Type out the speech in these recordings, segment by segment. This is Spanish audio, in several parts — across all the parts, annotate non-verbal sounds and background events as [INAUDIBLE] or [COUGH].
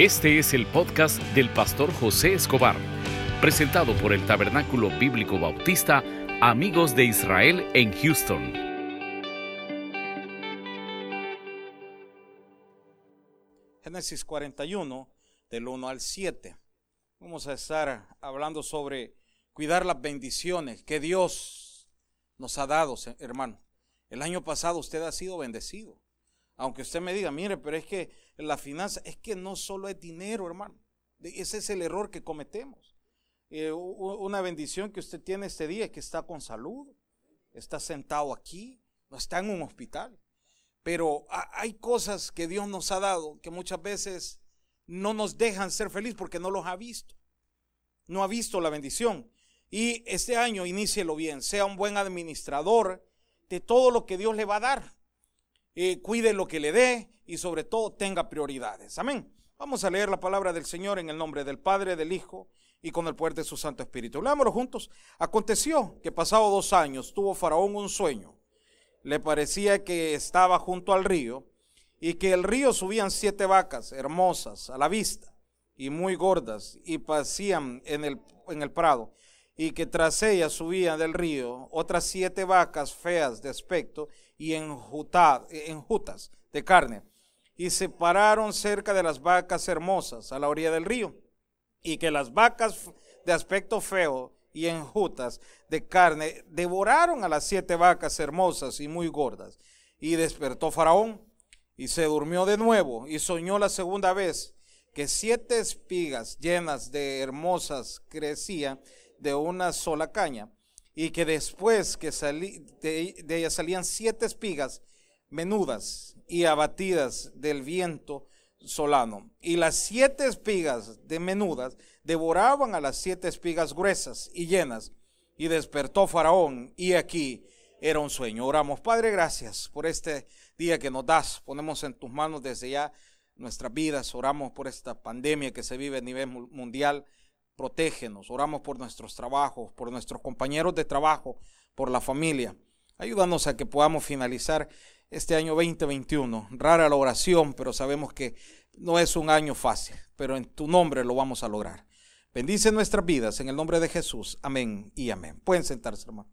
Este es el podcast del pastor José Escobar, presentado por el Tabernáculo Bíblico Bautista Amigos de Israel en Houston. Génesis 41, del 1 al 7. Vamos a estar hablando sobre cuidar las bendiciones que Dios nos ha dado, hermano. El año pasado usted ha sido bendecido. Aunque usted me diga, mire, pero es que la finanza, es que no solo es dinero, hermano. Ese es el error que cometemos. Eh, una bendición que usted tiene este día es que está con salud, está sentado aquí, no está en un hospital. Pero hay cosas que Dios nos ha dado que muchas veces no nos dejan ser felices porque no los ha visto. No ha visto la bendición. Y este año inícielo bien, sea un buen administrador de todo lo que Dios le va a dar cuide lo que le dé y sobre todo tenga prioridades. Amén. Vamos a leer la palabra del Señor en el nombre del Padre, del Hijo y con el poder de su Santo Espíritu. Leámoslo juntos. Aconteció que pasado dos años tuvo Faraón un sueño. Le parecía que estaba junto al río y que el río subían siete vacas hermosas a la vista y muy gordas y pasían en el, en el prado y que tras ellas subían del río otras siete vacas feas de aspecto y enjutas de carne. Y se pararon cerca de las vacas hermosas a la orilla del río. Y que las vacas de aspecto feo y enjutas de carne devoraron a las siete vacas hermosas y muy gordas. Y despertó Faraón y se durmió de nuevo y soñó la segunda vez que siete espigas llenas de hermosas crecían de una sola caña y que después que salí, de, de ella salían siete espigas menudas y abatidas del viento solano. Y las siete espigas de menudas devoraban a las siete espigas gruesas y llenas. Y despertó Faraón y aquí era un sueño. Oramos, Padre, gracias por este día que nos das. Ponemos en tus manos desde ya nuestras vidas. Oramos por esta pandemia que se vive a nivel mundial protégenos, oramos por nuestros trabajos, por nuestros compañeros de trabajo, por la familia. Ayúdanos a que podamos finalizar este año 2021. Rara la oración, pero sabemos que no es un año fácil, pero en tu nombre lo vamos a lograr. Bendice nuestras vidas en el nombre de Jesús. Amén y amén. Pueden sentarse, hermano.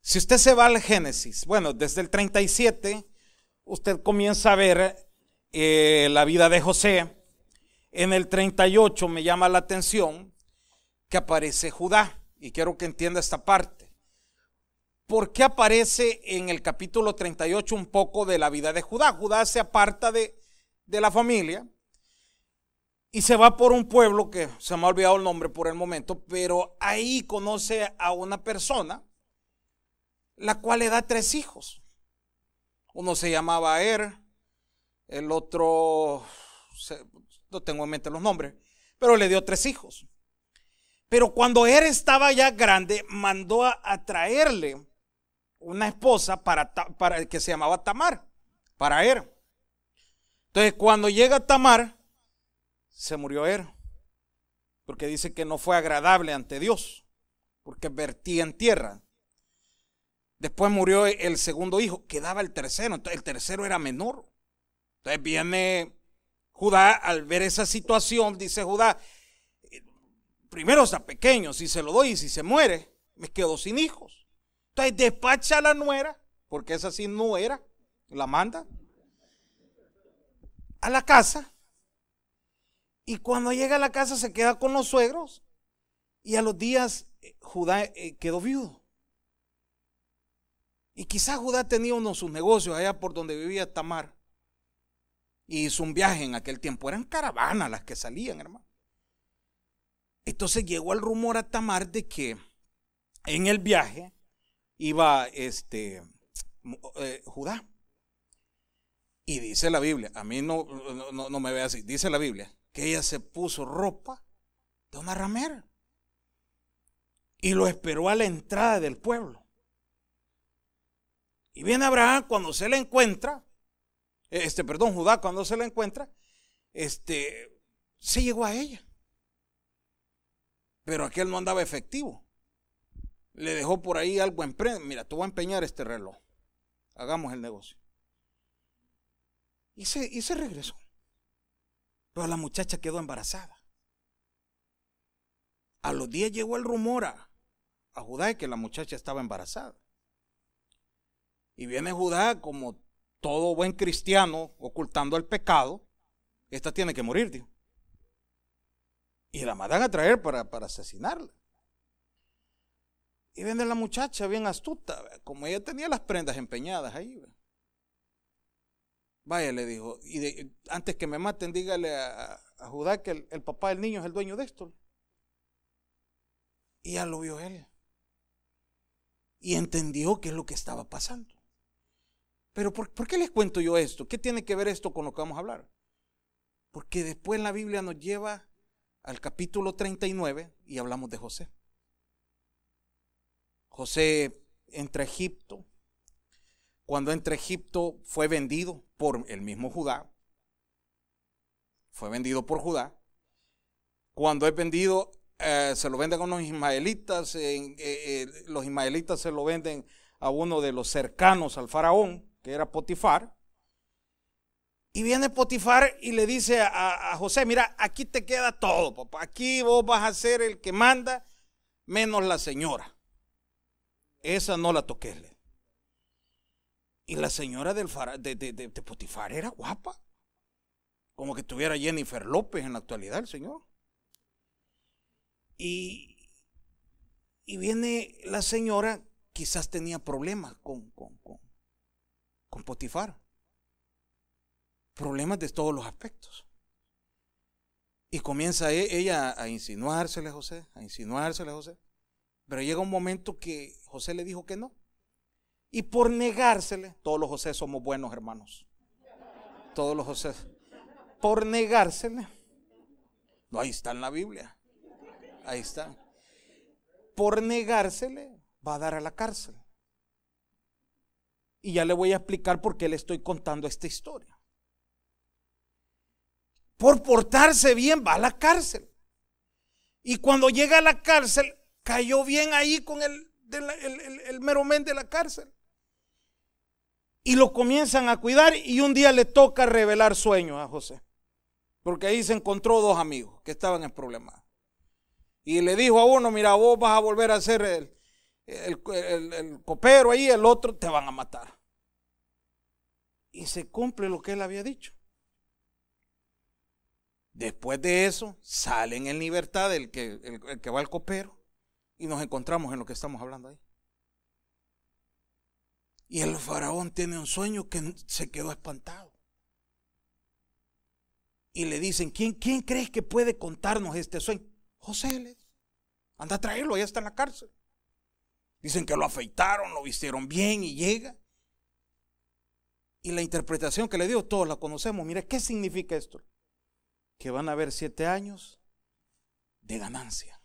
Si usted se va al Génesis, bueno, desde el 37, usted comienza a ver eh, la vida de José en el 38 me llama la atención que aparece Judá. Y quiero que entienda esta parte. ¿Por qué aparece en el capítulo 38 un poco de la vida de Judá? Judá se aparta de, de la familia y se va por un pueblo que se me ha olvidado el nombre por el momento, pero ahí conoce a una persona, la cual le da tres hijos. Uno se llamaba Er, el otro no tengo en mente los nombres, pero le dio tres hijos. Pero cuando él estaba ya grande, mandó a, traerle una esposa para, para que se llamaba Tamar, para él. Entonces, cuando llega Tamar, se murió él, porque dice que no fue agradable ante Dios, porque vertía en tierra. Después murió el segundo hijo, quedaba el tercero, entonces el tercero era menor. Entonces viene Judá, al ver esa situación, dice Judá, primero está pequeño, si se lo doy y si se muere, me quedo sin hijos. Entonces despacha a la nuera, porque esa sí no era, la manda a la casa. Y cuando llega a la casa se queda con los suegros. Y a los días eh, Judá eh, quedó viudo. Y quizás Judá tenía uno de sus negocios allá por donde vivía Tamar y hizo un viaje en aquel tiempo. Eran caravanas las que salían, hermano. Entonces llegó el rumor a Tamar de que en el viaje iba este eh, Judá. Y dice la Biblia, a mí no, no, no me ve así, dice la Biblia, que ella se puso ropa de una ramera y lo esperó a la entrada del pueblo. Y viene Abraham cuando se le encuentra, este, perdón, Judá, cuando se la encuentra, este, se llegó a ella. Pero aquel no andaba efectivo. Le dejó por ahí algo en Mira, te voy a empeñar este reloj. Hagamos el negocio. Y se, y se regresó. Pero la muchacha quedó embarazada. A los días llegó el rumor a, a Judá de que la muchacha estaba embarazada. Y viene Judá como todo buen cristiano ocultando el pecado. Esta tiene que morir, tío. Y la mandan a traer para, para asesinarla. Y viene la muchacha bien astuta, como ella tenía las prendas empeñadas ahí. Vaya, le dijo, y antes que me maten, dígale a, Judá que el, papá del niño es el dueño de esto. Y ya lo vio él. Y entendió qué es lo que estaba pasando. Pero ¿por, ¿por, qué les cuento yo esto? ¿Qué tiene que ver esto con lo que vamos a hablar? Porque después la Biblia nos lleva al capítulo 39 y hablamos de José. José entra a Egipto. Cuando entra a Egipto fue vendido por el mismo Judá. Fue vendido por Judá. Cuando es vendido, eh, se lo venden a unos ismaelitas. Eh, eh, los ismaelitas se lo venden a uno de los cercanos al faraón, que era Potifar. Y viene Potifar y le dice a, a, José, mira, aquí te queda todo, papá. Aquí vos vas a ser el que manda, menos la señora. Esa no la toqué. Y la señora del de, de, Potifar era guapa. Como que tuviera Jennifer López en la actualidad, el señor. Y, y viene la señora, quizás tenía problemas con, con, con Potifar. Problemas de todos los aspectos. Y comienza e, ella a insinuársele a José, a insinuársele a José. Pero llega un momento que José le dijo que no. Y por negársele, todos los José somos buenos hermanos. Todos los José. Por negársele. No, ahí está en la Biblia. Ahí está. Por negársele, va a dar a la cárcel. Y ya le voy a explicar por qué le estoy contando esta historia. Por portarse bien, va a la cárcel. Y cuando llega a la cárcel, cayó bien ahí con el, el, el, mero men de la cárcel. Y lo comienzan a cuidar y un día le toca revelar sueños a José. Porque ahí se encontró dos amigos que estaban en problemas. Y le dijo a uno, mira, vos vas a volver a ser el, el, copero ahí, el otro te van a matar. Y se cumple lo que él había dicho. Después de eso, salen en libertad el que, el que va al copero y nos encontramos en lo que estamos hablando ahí. Y el faraón tiene un sueño que se quedó espantado. Y le dicen, ¿quién, quién crees que puede contarnos este sueño? José, le anda a traerlo, ya está en la cárcel. Dicen que lo afeitaron, lo vistieron bien y llega. Y la interpretación que le dio, todos la conocemos. Mire, ¿qué significa esto? Que van a haber siete años de ganancia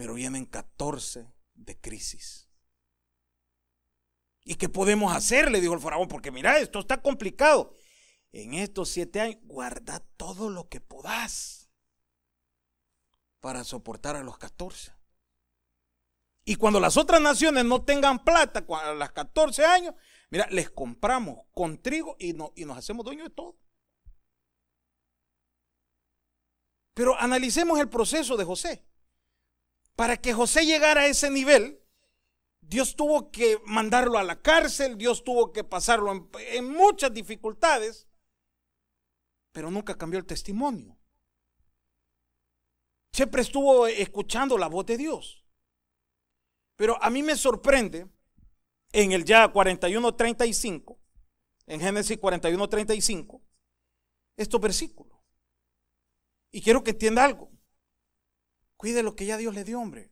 pero vienen 14 de crisis. ¿Y qué podemos hacer? Le dijo el faraón, porque mira, esto está complicado. En estos siete años, guarda todo lo que podás para soportar a los 14. Y cuando las otras naciones no tengan plata, a las 14 años, mira, les compramos con trigo y, no, y nos hacemos dueños de todo. Pero analicemos el proceso de José. Para que José llegara a ese nivel, Dios tuvo que mandarlo a la cárcel, Dios tuvo que pasarlo en, muchas dificultades, pero nunca cambió el testimonio. Siempre estuvo escuchando la voz de Dios. Pero a mí me sorprende en el ya 41.35, en Génesis 41.35, estos versículos. Y quiero que entienda algo. Cuide lo que ya Dios le dio, hombre.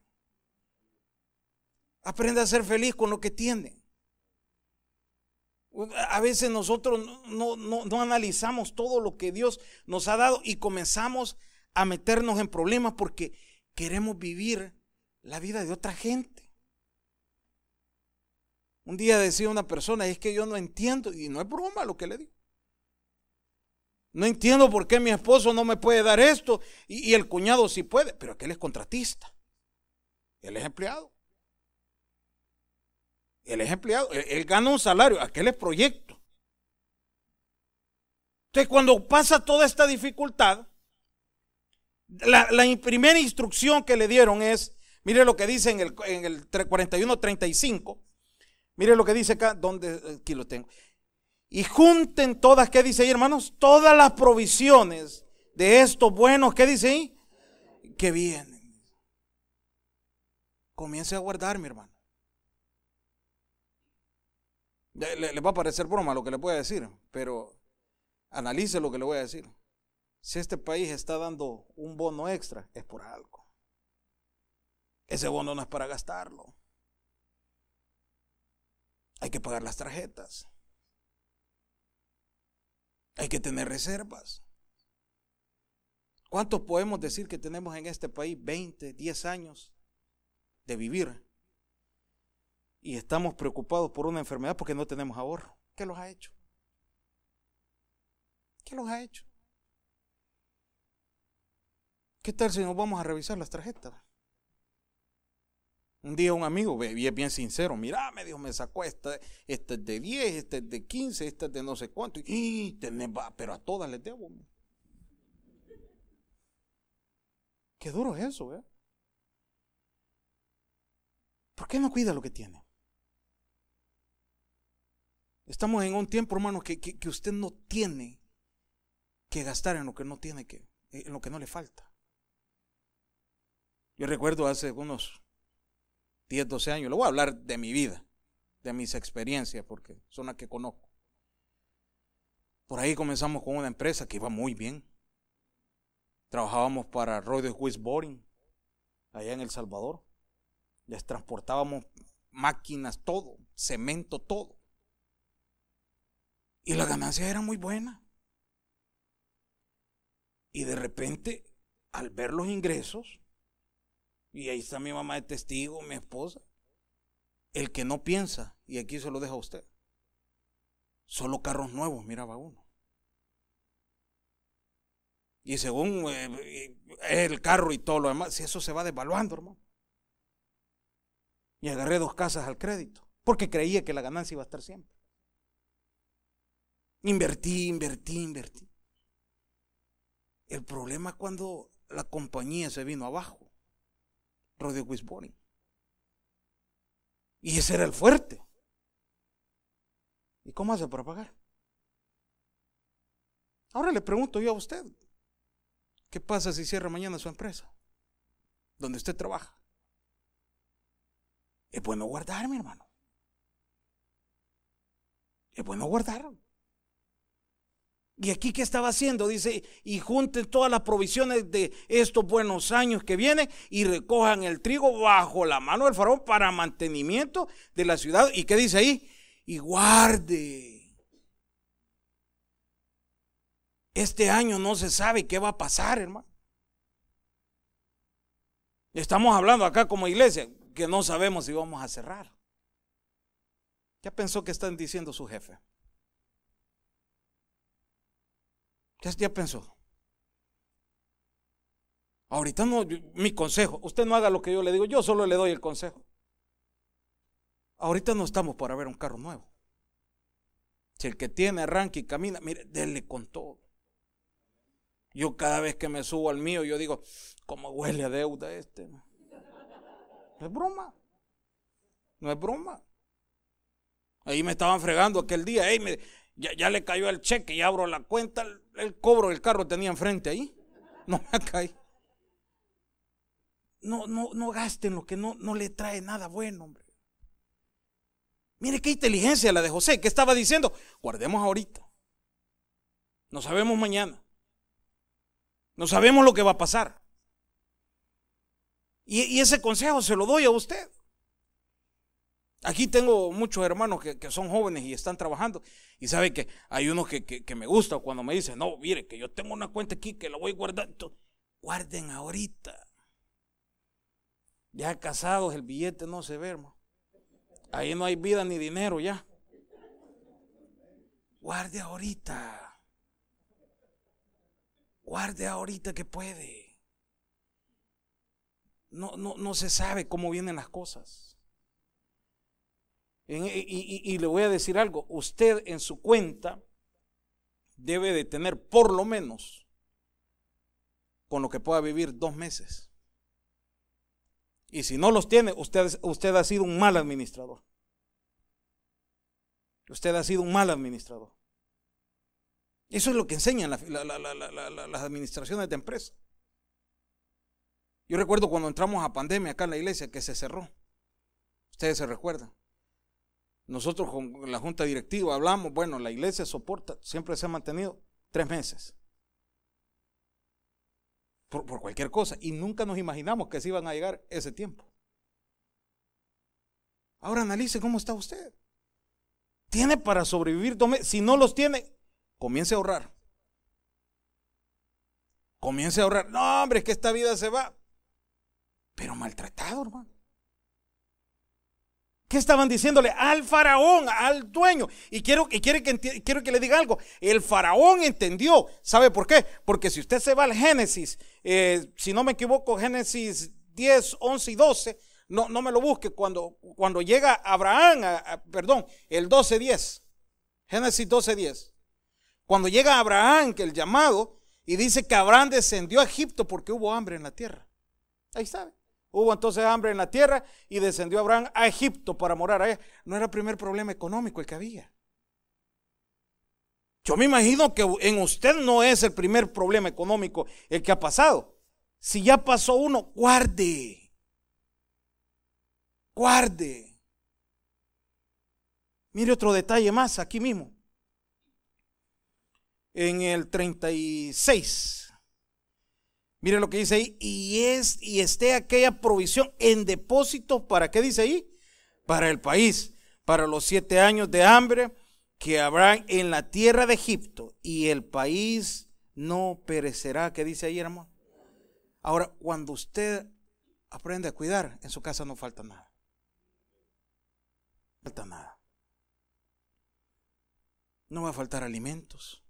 Aprenda a ser feliz con lo que tiene. A veces nosotros no, no, analizamos todo lo que Dios nos ha dado y comenzamos a meternos en problemas porque queremos vivir la vida de otra gente. Un día decía una persona, es que yo no entiendo, y no es broma lo que le digo. No entiendo por qué mi esposo no me puede dar esto y, el cuñado sí puede, pero aquel es contratista. Él es empleado. Él es empleado. Él, gana un salario, aquel es proyecto. Entonces, cuando pasa toda esta dificultad, la, primera instrucción que le dieron es, mire lo que dice en el, en el 41-35, mire lo que dice acá, donde, aquí lo tengo. Y junten todas, ¿qué dice ahí, hermanos? Todas las provisiones de estos buenos, ¿qué dice ahí? Que vienen. Comience a guardar, mi hermano. Le, va a parecer broma lo que le voy a decir, pero analice lo que le voy a decir. Si este país está dando un bono extra, es por algo. Ese bono no es para gastarlo. Hay que pagar las tarjetas. Hay que tener reservas. ¿Cuántos podemos decir que tenemos en este país 20, 10 años de vivir? Y estamos preocupados por una enfermedad porque no tenemos ahorro. ¿Qué los ha hecho? ¿Qué los ha hecho? ¿Qué tal si nos vamos a revisar las tarjetas? Un día un amigo, y es bien sincero, mira, me me sacó esta, este es de 10, este es de 15, este es de no sé cuánto, y pero a todas les debo. Qué duro es eso, ¿eh? ¿Por qué no cuida lo que tiene? Estamos en un tiempo, hermano, que, que, usted no tiene que gastar en lo que no tiene que, en lo que no le falta. Yo recuerdo hace unos 10, 12 años, le voy a hablar de mi vida, de mis experiencias, porque son las que conozco. Por ahí comenzamos con una empresa que iba muy bien. Trabajábamos para Royal Swiss Boring, allá en El Salvador. Les transportábamos máquinas, todo, cemento, todo. Y la ganancia era muy buena. Y de repente, al ver los ingresos, y ahí está mi mamá de testigo, mi esposa, el que no piensa, y aquí se lo deja a usted, solo carros nuevos miraba uno. Y según eh, el carro y todo lo demás, si eso se va devaluando, hermano. Y agarré dos casas al crédito, porque creía que la ganancia iba a estar siempre. Invertí, invertí, invertí. El problema es cuando la compañía se vino abajo. Rodeo. Y ese era el fuerte. ¿Y cómo hace para pagar? Ahora le pregunto yo a usted, ¿qué pasa si cierra mañana su empresa? Donde usted trabaja. Es bueno guardar, mi hermano. Es bueno guardar. ¿Y aquí qué estaba haciendo? Dice, y junten todas las provisiones de estos buenos años que vienen y recojan el trigo bajo la mano del faraón para mantenimiento de la ciudad. ¿Y qué dice ahí? Y guarde. Este año no se sabe qué va a pasar, hermano. Estamos hablando acá como iglesia que no sabemos si vamos a cerrar. ¿Qué pensó que están diciendo su jefe? ¿Qué ya pensó? Ahorita no, mi consejo, usted no haga lo que yo le digo, yo solo le doy el consejo. Ahorita no estamos para ver un carro nuevo. Si el que tiene arranca y camina, mire, denle con todo. Yo cada vez que me subo al mío, yo digo, ¿cómo huele a deuda este? No es broma. No es broma. Ahí me estaban fregando aquel día. me, ya, le cayó el cheque y abro la cuenta, el, cobro del carro tenía enfrente ahí. No me cae. No, no, no gasten lo que no, no le trae nada bueno, hombre. Mire qué inteligencia la de José, que estaba diciendo, guardemos ahorita. No sabemos mañana. No sabemos lo que va a pasar. y ese consejo se lo doy a usted. Aquí tengo muchos hermanos que, son jóvenes y están trabajando. Y sabe que hay unos que, que, me gusta cuando me dicen, no, mire, que yo tengo una cuenta aquí que la voy a guardar. Guarden ahorita. Ya casados el billete no se ve, hermano. Ahí no hay vida ni dinero ya. Guarde ahorita. Guarde ahorita que puede. No, no, no se sabe cómo vienen las cosas. Y, le voy a decir algo, usted en su cuenta debe de tener por lo menos con lo que pueda vivir dos meses. Y si no los tiene, usted, usted ha sido un mal administrador. Usted ha sido un mal administrador. Eso es lo que enseñan las administraciones de empresa. Yo recuerdo cuando entramos a pandemia acá en la iglesia que se cerró. Ustedes se recuerdan. Nosotros con la junta directiva hablamos, bueno, la iglesia soporta, siempre se ha mantenido tres meses. Por, cualquier cosa. Y nunca nos imaginamos que se iban a llegar ese tiempo. Ahora analice cómo está usted. Tiene para sobrevivir dos meses. Si no los tiene, comience a ahorrar. Comience a ahorrar. No, hombre, es que esta vida se va. Pero maltratado, hermano. ¿Qué estaban diciéndole? Al faraón, al dueño. Y quiero, que, quiero que le diga algo. El faraón entendió. ¿Sabe por qué? Porque si usted se va al Génesis, eh, si no me equivoco, Génesis 10, 11 y 12, no, no me lo busque. Cuando, cuando llega Abraham, perdón, el 12, 10. Génesis 12, 10. Cuando llega Abraham, que el llamado, y dice que Abraham descendió a Egipto porque hubo hambre en la tierra. Ahí está. Hubo entonces hambre en la tierra y descendió Abraham a Egipto para morar allá. No era el primer problema económico el que había. Yo me imagino que en usted no es el primer problema económico el que ha pasado. Si ya pasó uno, guarde. Guarde. Mire otro detalle más aquí mismo. En el 36 Mire lo que dice ahí, y es y esté aquella provisión en depósito para qué dice ahí? Para el país, para los siete años de hambre que habrá en la tierra de Egipto y el país no perecerá, ¿qué dice ahí, hermano? Ahora, cuando usted aprende a cuidar, en su casa no falta nada. No falta nada. No va a faltar alimentos.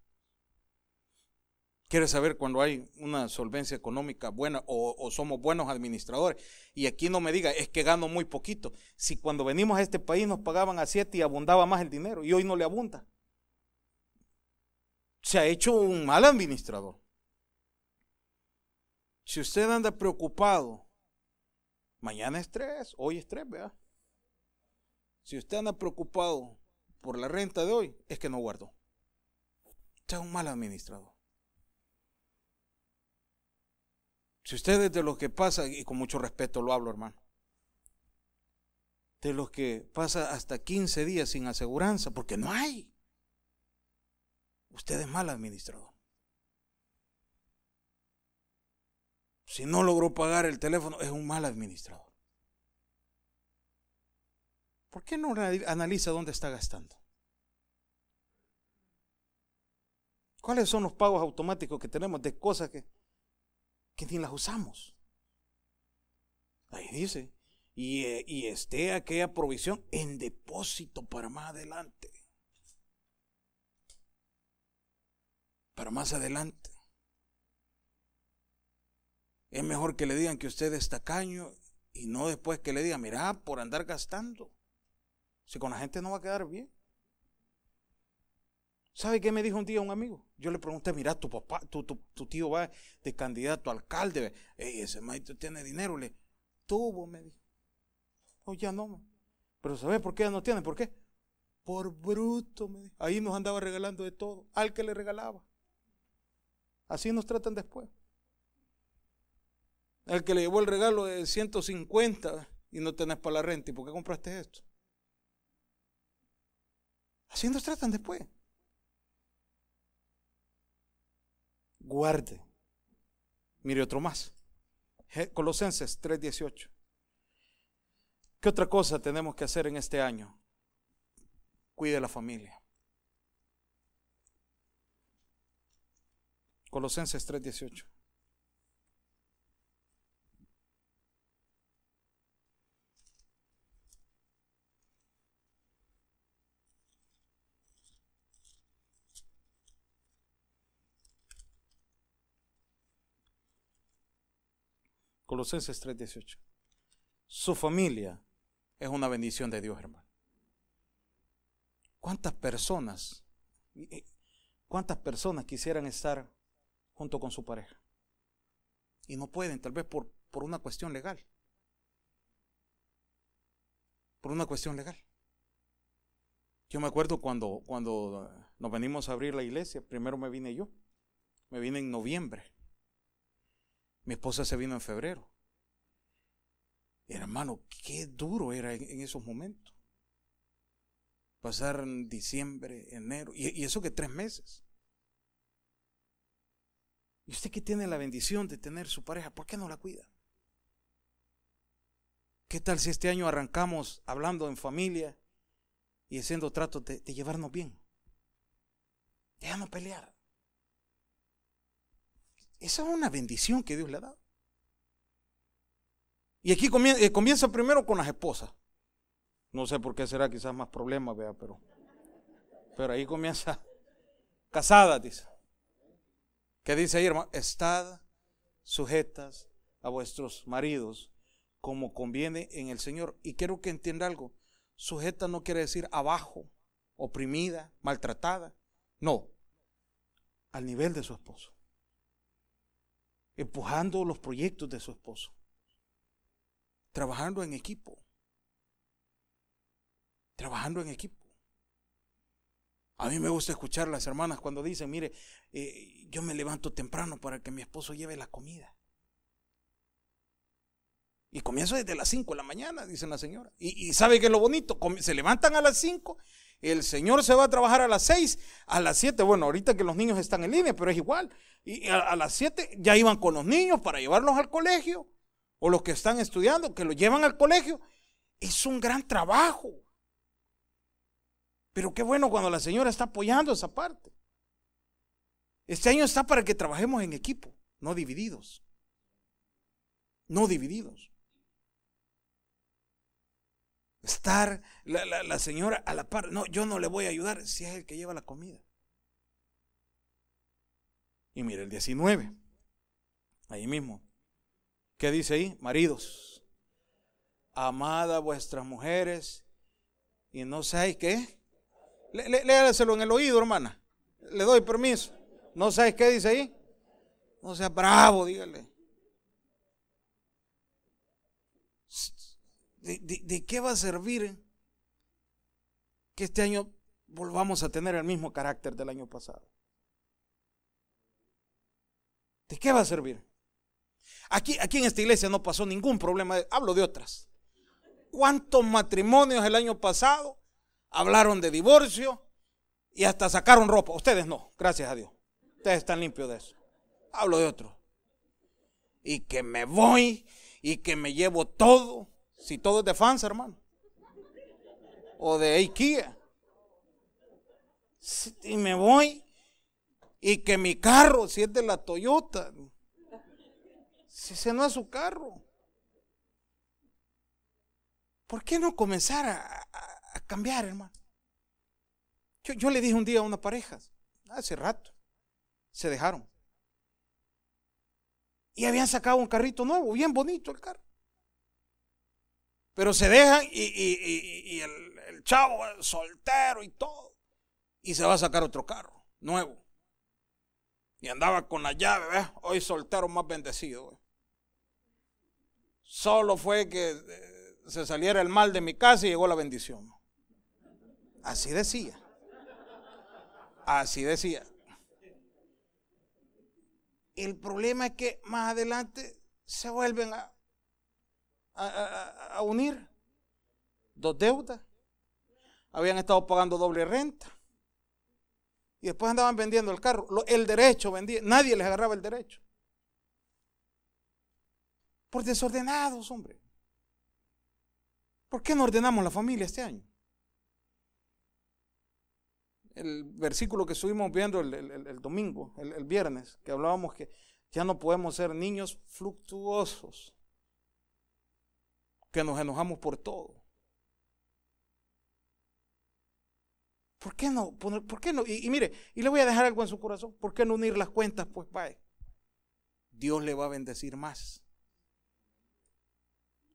Quiere saber cuando hay una solvencia económica buena o, somos buenos administradores. Y aquí no me diga, es que gano muy poquito. Si cuando venimos a este país nos pagaban a siete y abundaba más el dinero y hoy no le abunda. Se ha hecho un mal administrador. Si usted anda preocupado, mañana es tres, hoy es tres, vea. Si usted anda preocupado por la renta de hoy, es que no guardó. Usted es un mal administrador. Si usted es de los que pasa, y con mucho respeto lo hablo, hermano, de los que pasa hasta 15 días sin aseguranza, porque no hay. Usted es mal administrador. Si no logró pagar el teléfono, es un mal administrador. ¿Por qué no analiza dónde está gastando? ¿Cuáles son los pagos automáticos que tenemos de cosas que que ni las usamos. Ahí dice, y, eh, y esté aquella provisión en depósito para más adelante. Para más adelante. Es mejor que le digan que usted es tacaño y no después que le digan, mira, por andar gastando. Si con la gente no va a quedar bien. ¿Sabe qué me dijo un día un amigo? Yo le pregunté, mira, tu papá, tu, tío va de candidato a alcalde. Ey, ese maestro tiene dinero. Le tuvo, me dijo. Oh, ya no. Pero ¿sabe por qué ya no tiene? ¿Por qué? Por bruto, me dijo. Ahí nos andaba regalando de todo. Al que le regalaba. Así nos tratan después. El que le llevó el regalo de 150 y no tenés para la renta. ¿Y por qué compraste esto? Así nos tratan después. Guarde. Mire otro más. Colosenses 3:18. ¿Qué otra cosa tenemos que hacer en este año? Cuide la familia. Colosenses 3:18. Colosenses 3:18. Su familia es una bendición de Dios, hermano. ¿Cuántas personas? ¿Cuántas personas quisieran estar junto con su pareja? Y no pueden, tal vez por, por una cuestión legal. Por una cuestión legal. Yo me acuerdo cuando, cuando nos venimos a abrir la iglesia, primero me vine yo. Me vine en noviembre. Mi esposa se vino en febrero. hermano, qué duro era en, esos momentos. Pasar en diciembre, enero, y, eso que tres meses. Y usted que tiene la bendición de tener su pareja, ¿por qué no la cuida? ¿Qué tal si este año arrancamos hablando en familia y haciendo tratos de, llevarnos bien? Ya no pelear. Esa es una bendición que Dios le ha dado. Y aquí eh, comienza, primero con las esposas. No sé por qué será quizás más problemas, vea, pero, pero ahí comienza casada, dice. ¿Qué dice ahí, hermano? Estad sujetas a vuestros maridos como conviene en el Señor. Y quiero que entienda algo. Sujeta no quiere decir abajo, oprimida, maltratada. No, al nivel de su esposo. Empujando los proyectos de su esposo. Trabajando en equipo. Trabajando en equipo. A mí me gusta escuchar a las hermanas cuando dicen, mire, eh, yo me levanto temprano para que mi esposo lleve la comida. Y comienzo desde las 5 de la mañana, dice la señora. Y, sabe que es lo bonito, se levantan a las 5, el señor se va a trabajar a las 6, a las 7, bueno, ahorita que los niños están en línea, pero es igual. Y a, las 7 ya iban con los niños para llevarlos al colegio, o los que están estudiando, que los llevan al colegio. Es un gran trabajo. Pero qué bueno cuando la señora está apoyando esa parte. Este año está para que trabajemos en equipo, no divididos. No divididos estar la, señora a la par. No, yo no le voy a ayudar si es el que lleva la comida. Y mire el 19, ahí mismo. ¿Qué dice ahí? Maridos, amad a vuestras mujeres y no sabéis qué. léaselo en el oído, hermana. Le doy permiso. ¿No sabes qué dice ahí? No sea bravo, dígale. ¿De, qué va a servir que este año volvamos a tener el mismo carácter del año pasado? ¿De qué va a servir? Aquí, aquí en esta iglesia no pasó ningún problema, hablo de otras. ¿Cuántos matrimonios el año pasado hablaron de divorcio y hasta sacaron ropa? Ustedes no, gracias a Dios. Ustedes están limpios de eso. Hablo de otros. Y que me voy y que me llevo todo si todo es de fans, hermano. O de IKEA. Y me voy. Y que mi carro, si es de la Toyota. Si ese no es su carro. ¿Por qué no comenzar a, cambiar, hermano? Yo, yo le dije un día a una pareja, hace rato, se dejaron. Y habían sacado un carrito nuevo, bien bonito el carro. Pero se dejan y, el, chavo soltero y todo. Y se va a sacar otro carro, nuevo. Y andaba con la llave, ¿ves? Hoy soltero más bendecido. Solo fue que eh, se saliera el mal de mi casa y llegó la bendición. Así decía. Así decía. El problema es que más adelante se vuelven a, a, unir dos deudas. Habían estado pagando doble renta. Y después andaban vendiendo el carro. El derecho vendía. Nadie les agarraba el derecho. Por desordenados, hombre. ¿Por qué no ordenamos la familia este año? El versículo que estuvimos viendo el, domingo, el viernes, que hablábamos que ya no podemos ser niños fluctuosos que nos enojamos por todo. ¿Por qué no? ¿Por qué no? Y, mire, y le voy a dejar algo en su corazón. ¿Por qué no unir las cuentas? Pues vaya. Dios le va a bendecir más.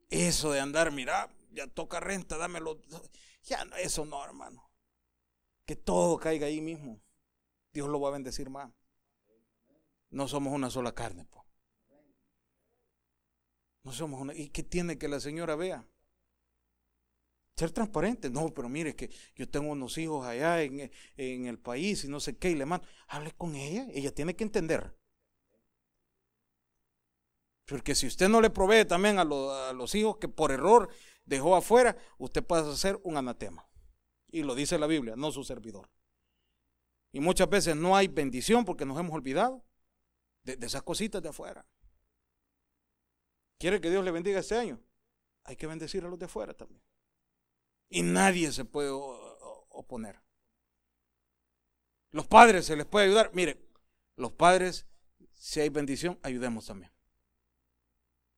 Eso de andar, mira, ya toca renta, dámelo. Ya no, eso no, hermano. Que todo caiga ahí mismo. Dios lo va a bendecir más. No somos una sola carne. Po. No somos una. ¿Y qué tiene que la señora vea? Ser transparente. No, pero mire que yo tengo unos hijos allá en, el país y no sé qué, y le mando. Hable con ella. Ella tiene que entender. Porque si usted no le provee también a, a los hijos que por error dejó afuera, usted pasa a ser un anatema. Y lo dice la Biblia, no su servidor. Y muchas veces no hay bendición porque nos hemos olvidado de, esas cositas de afuera. ¿Quiere que Dios le bendiga este año? Hay que bendecir a los de afuera también. Y nadie se puede oponer. Los padres se les puede ayudar. Mire, los padres, si hay bendición, ayudemos también.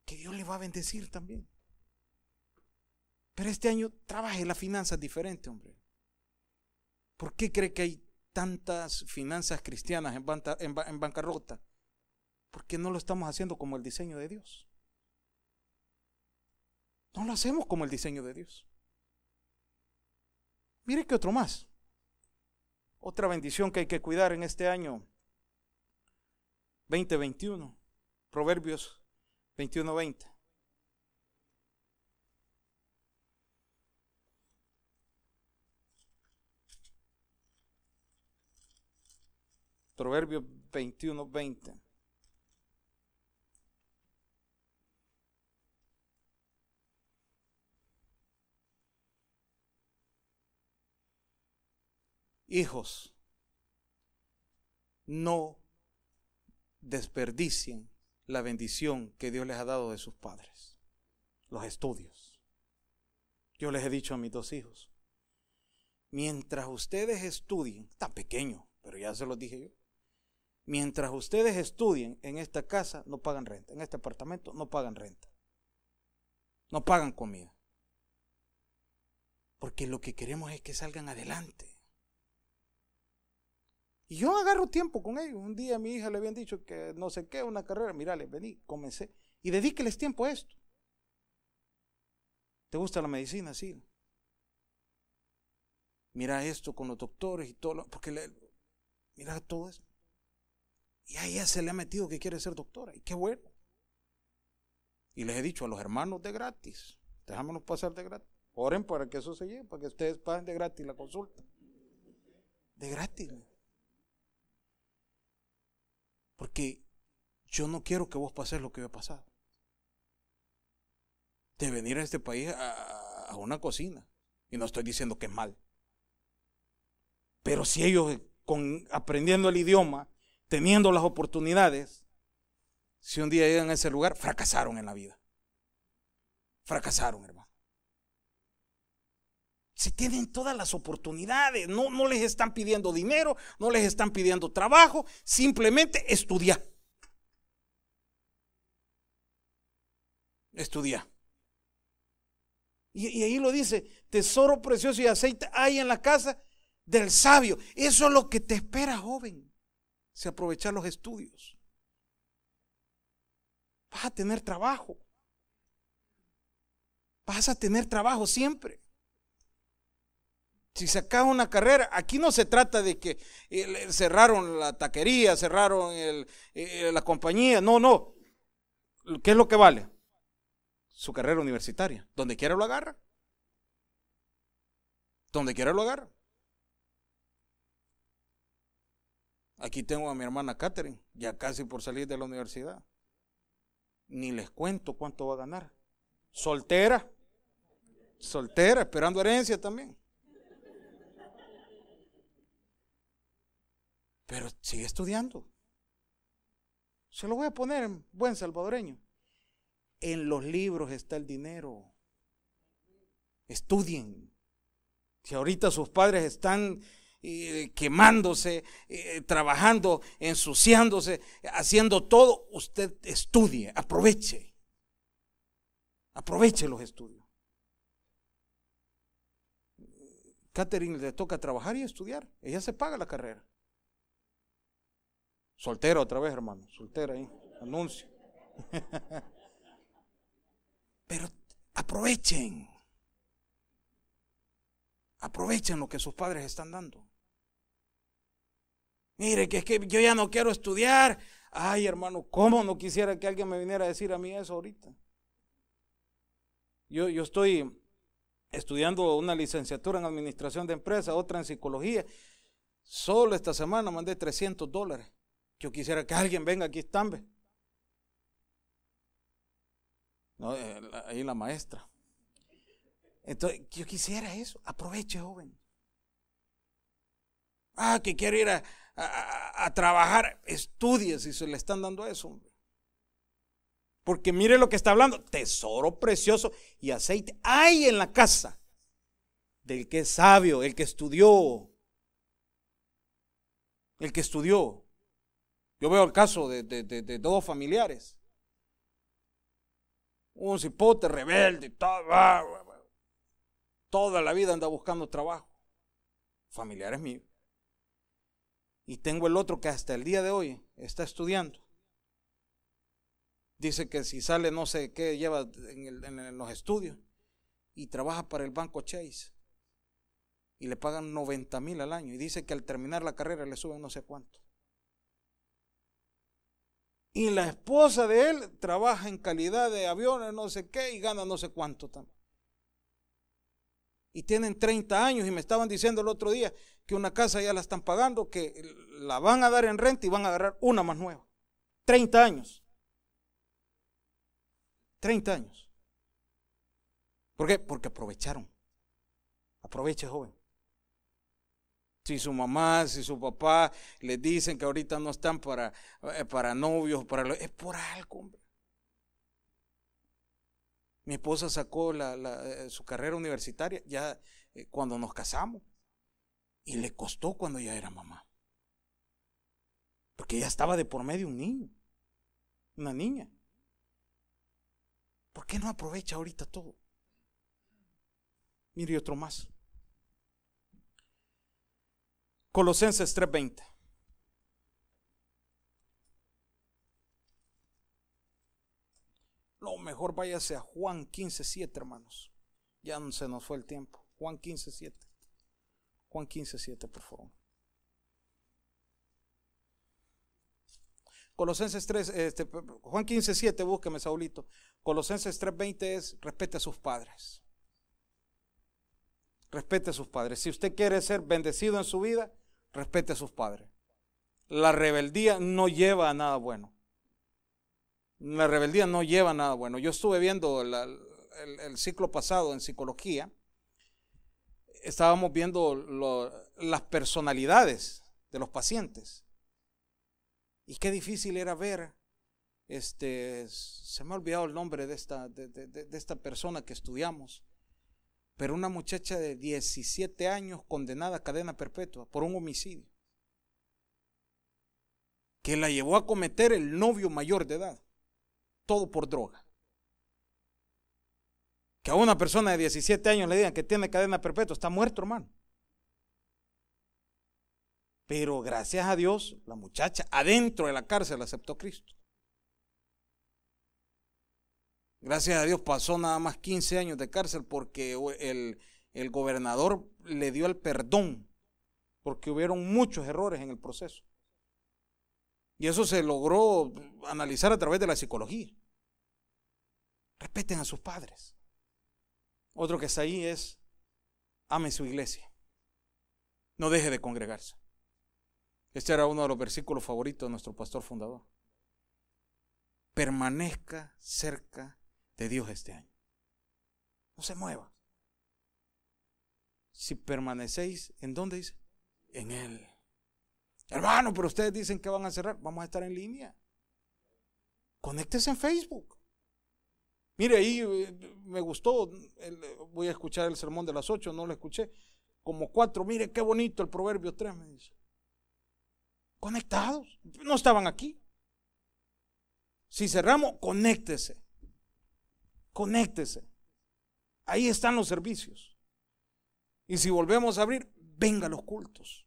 Que Dios le va a bendecir también. Pero este año trabaje las finanzas diferente, hombre. ¿Por qué cree que hay tantas finanzas cristianas en, bancarrota? Porque no lo estamos haciendo como el diseño de Dios. No lo hacemos como el diseño de Dios. Mire que otro más. Otra bendición que hay que cuidar en este año 2021. Proverbios 21-20. Proverbios 21, 20. Hijos, no desperdicien la bendición que Dios les ha dado de sus padres, los estudios. Yo les he dicho a mis dos hijos, mientras ustedes estudien, tan pequeño, pero ya se los dije yo, mientras ustedes estudien en esta casa, no pagan renta. En este apartamento no pagan renta. No pagan comida. Porque lo que queremos es que salgan adelante. Y yo agarro tiempo con ellos. Un día a mi hija le habían dicho que no sé qué, una carrera. Mírale, vení, comencé. Y dedíqueles tiempo a esto. ¿Te gusta la medicina? Sí. Mira esto con los doctores y todo. porque le, mira todo eso. Y a ella se le ha metido que quiere ser doctora. Y qué bueno. Y les he dicho a los hermanos de gratis, déjamenos pasar de gratis. Oren para que eso se lleve, para que ustedes paguen de gratis la consulta. De gratis. Porque yo no quiero que vos pases lo que yo he pasado. De venir a este país a, a una cocina. Y no estoy diciendo que es mal. Pero si ellos con, aprendiendo el idioma teniendo las oportunidades, si un día llegan a ese lugar, fracasaron en la vida. Fracasaron, hermano. Si tienen todas las oportunidades, no, no les están pidiendo dinero, no les están pidiendo trabajo, simplemente estudiar. Estudiar. Y, y, ahí lo dice, tesoro precioso y aceite hay en la casa del sabio. Eso es lo que te espera, joven si aprovechar los estudios. Vas a tener trabajo. Vas a tener trabajo siempre. Si sacas una carrera, aquí no se trata de que eh, cerraron la taquería, cerraron eh, la compañía. No, no. ¿Qué es lo que vale? Su carrera universitaria. Donde quiera lo agarra. Donde quiera lo agarra. Aquí tengo a mi hermana Catherine, ya casi por salir de la universidad. Ni les cuento cuánto va a ganar. Soltera. Soltera, esperando herencia también. Pero sigue estudiando. Se lo voy a poner en buen salvadoreño. En los libros está el dinero. Estudien. Si ahorita sus padres están quemándose, eh, trabajando, ensuciándose, haciendo todo, usted estudie, aproveche. Aproveche los estudios. Catherine le toca trabajar y estudiar. Ella se paga la carrera. Soltera otra vez, hermano. Soltera ahí. Anuncio. [LAUGHS] Pero aprovechen. Aprovechen lo que sus padres están dando. Mire, que es que yo ya no quiero estudiar. Ay, hermano, ¿cómo no quisiera que alguien me viniera a decir a mí eso ahorita? Yo, yo estoy estudiando una licenciatura en administración de empresas, otra en psicología. Solo esta semana mandé 300 dólares. Yo quisiera que alguien venga aquí, estambe. Eh, ahí la maestra. Entonces, yo quisiera eso. Aproveche, joven. Ah, que quiero ir a, a, trabajar. Estudie si se le están dando eso. Porque mire lo que está hablando. Tesoro precioso y aceite hay en la casa del que es sabio, el que estudió. El que estudió. Yo veo el caso de, de dos familiares un cipote rebelde, toda la vida anda buscando trabajo. Familiares míos. Y tengo el otro que hasta el día de hoy está estudiando. Dice que si sale no sé qué lleva en, en los estudios y trabaja para el banco Chase y le pagan 90 mil al año y dice que al terminar la carrera le suben no sé cuánto. Y la esposa de él trabaja en calidad de aviones, no sé qué, y gana no sé cuánto también. Y tienen 30 años y me estaban diciendo el otro día que una casa ya la están pagando, que la van a dar en renta y van a agarrar una más nueva. 30 años. 30 años. ¿Por qué? Porque aprovecharon. Aproveche, joven. Si su mamá, si su papá les dicen que ahorita no están para, eh, para novios, para es por algo, hombre. Mi esposa sacó la, eh, su carrera universitaria ya eh, cuando nos casamos. Y le costó cuando ya era mamá. Porque ya estaba de por medio un niño, una niña. ¿Por qué no aprovecha ahorita todo? Mire otro más. Colosenses 3:20. Lo mejor váyase a Juan 15:7, hermanos. Ya no se nos fue el tiempo. Juan 15:7. Juan 15:7, por favor. Colosenses 3, este, Juan 15:7, búsqueme, Saulito. Colosenses 3:20 es respete a sus padres. Respete a sus padres. Si usted quiere ser bendecido en su vida, respete a sus padres. La rebeldía no lleva a nada bueno. La rebeldía no lleva a nada bueno. Yo estuve viendo el, ciclo pasado en psicología. Estábamos viendo las personalidades de los pacientes. Y qué difícil era ver, este, se me ha olvidado el nombre de esta, de esta persona que estudiamos pero una muchacha de 17 años condenada a cadena perpetua por un homicidio, que la llevó a cometer el novio mayor de edad, todo por droga. Que a una persona de 17 años le digan que tiene cadena perpetua, está muerto, hermano. Pero gracias a Dios, la muchacha adentro de la cárcel aceptó a Cristo. Gracias a Dios pasó nada más 15 años de cárcel porque el, el gobernador le dio el perdón, porque hubieron muchos errores en el proceso. Y eso se logró analizar a través de la psicología. Respeten a sus padres. Otro que está ahí es, ame su iglesia. No deje de congregarse. Este era uno de los versículos favoritos de nuestro pastor fundador. Permanezca cerca de Dios este año. No se mueva. Si permanecéis, ¿en dónde dice? En Él. Hermano, pero ustedes dicen que van a cerrar. Vamos a estar en línea. Conéctese en Facebook. Mire, ahí eh, me gustó. voy a escuchar el sermón de las ocho, no lo escuché. Como cuatro. Mire qué bonito el proverbio 3, me dice. Conectados. No estaban aquí. Si cerramos, conéctese. Conéctese. Ahí están los servicios. Y si volvemos a abrir, venga los cultos.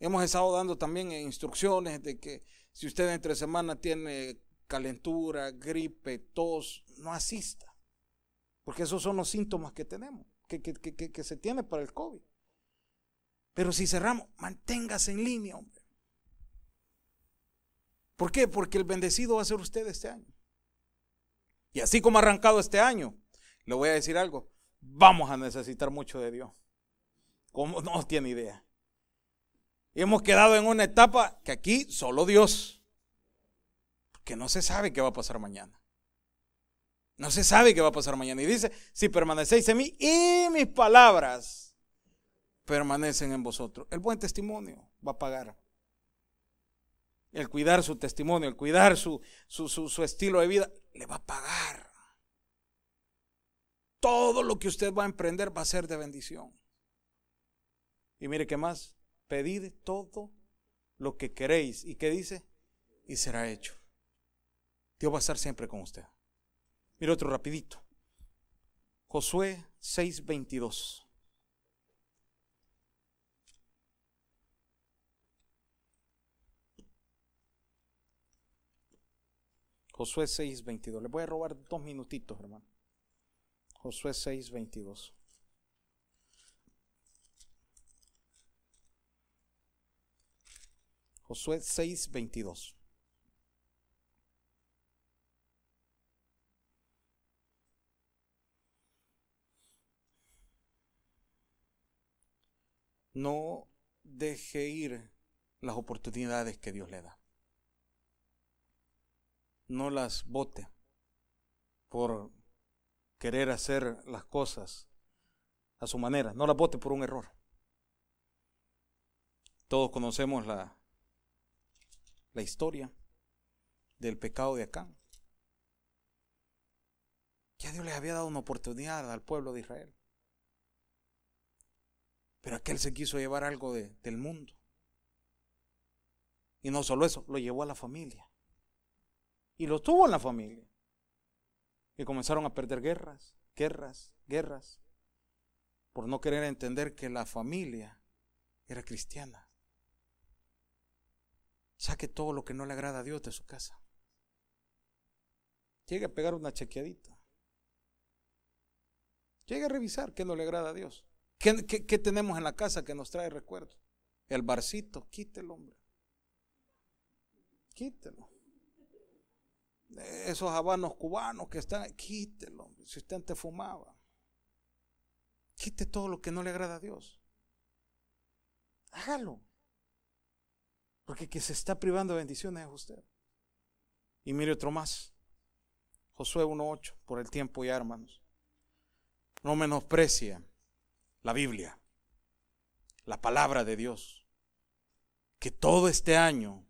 Hemos estado dando también instrucciones de que si usted entre semana tiene calentura, gripe, tos, no asista. Porque esos son los síntomas que tenemos, que, que se tiene para el COVID. Pero si cerramos, manténgase en línea, hombre. ¿Por qué? Porque el bendecido va a ser usted este año. Y así como ha arrancado este año, le voy a decir algo, vamos a necesitar mucho de Dios. ¿Cómo? No tiene idea. Y hemos quedado en una etapa que aquí solo Dios, que no se sabe qué va a pasar mañana. No se sabe qué va a pasar mañana. Y dice, si permanecéis en mí y mis palabras permanecen en vosotros. El buen testimonio va a pagar. El cuidar su testimonio, el cuidar su, su, su estilo de vida, le va a pagar. Todo lo que usted va a emprender va a ser de bendición. Y mire qué más, pedid todo lo que queréis. ¿Y qué dice? Y será hecho. Dios va a estar siempre con usted. Mire otro rapidito. Josué 6:22. Josué 6:22. Le voy a robar dos minutitos, hermano. Josué 6:22. Josué 6:22. No deje ir las oportunidades que Dios le da. No las bote por querer hacer las cosas a su manera. No las bote por un error. Todos conocemos la, la historia del pecado de Acán. Ya Dios les había dado una oportunidad al pueblo de Israel. Pero aquel se quiso llevar algo del mundo. Y no solo eso, lo llevó a la familia. Y lo tuvo en la familia. Y comenzaron a perder guerras, guerras, guerras, por no querer entender que la familia era cristiana. Saque todo lo que no le agrada a Dios de su casa. Llegue a pegar una chequeadita. Llegue a revisar qué no le agrada a Dios. ¿Qué, tenemos en la casa que nos trae recuerdo? El barcito, quítelo, hombre. Quítelo. Esos habanos cubanos que están, quítelo. Si usted antes fumaba. Quite todo lo que no le agrada a Dios. Hágalo. Porque que se está privando de bendiciones es usted. Y mire otro más. Josué 1.8, por el tiempo ya, hermanos. No menosprecia la Biblia, la palabra de Dios. Que todo este año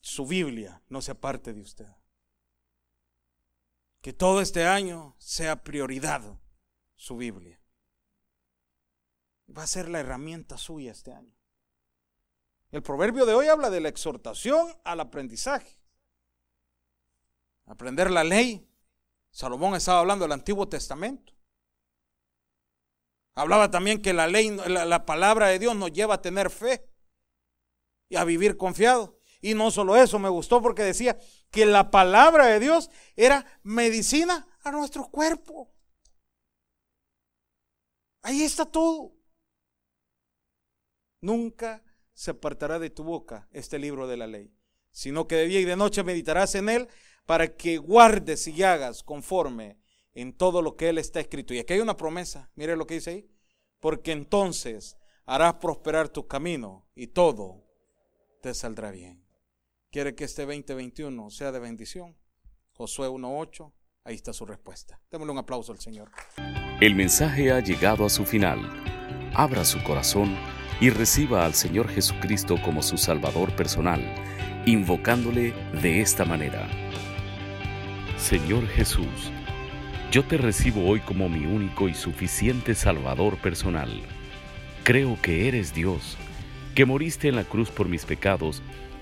su Biblia no sea parte de usted. Que todo este año sea prioridad su Biblia. Va a ser la herramienta suya este año. El proverbio de hoy habla de la exhortación al aprendizaje. Aprender la ley. Salomón estaba hablando del Antiguo Testamento. Hablaba también que la ley, la, palabra de Dios nos lleva a tener fe y a vivir confiado. Y no solo eso, me gustó porque decía que la palabra de Dios era medicina a nuestro cuerpo. Ahí está todo. Nunca se apartará de tu boca este libro de la ley, sino que de día y de noche meditarás en él para que guardes y hagas conforme en todo lo que él está escrito. Y aquí hay una promesa, mire lo que dice ahí, porque entonces harás prosperar tu camino y todo te saldrá bien. ¿Quiere que este 2021 sea de bendición? Josué 1.8, ahí está su respuesta. Démosle un aplauso al Señor. El mensaje ha llegado a su final. Abra su corazón y reciba al Señor Jesucristo como su Salvador personal, invocándole de esta manera. Señor Jesús, yo te recibo hoy como mi único y suficiente Salvador personal. Creo que eres Dios, que moriste en la cruz por mis pecados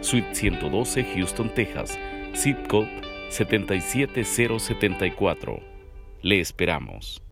Suite 112, Houston, Texas, zip code 77074. Le esperamos.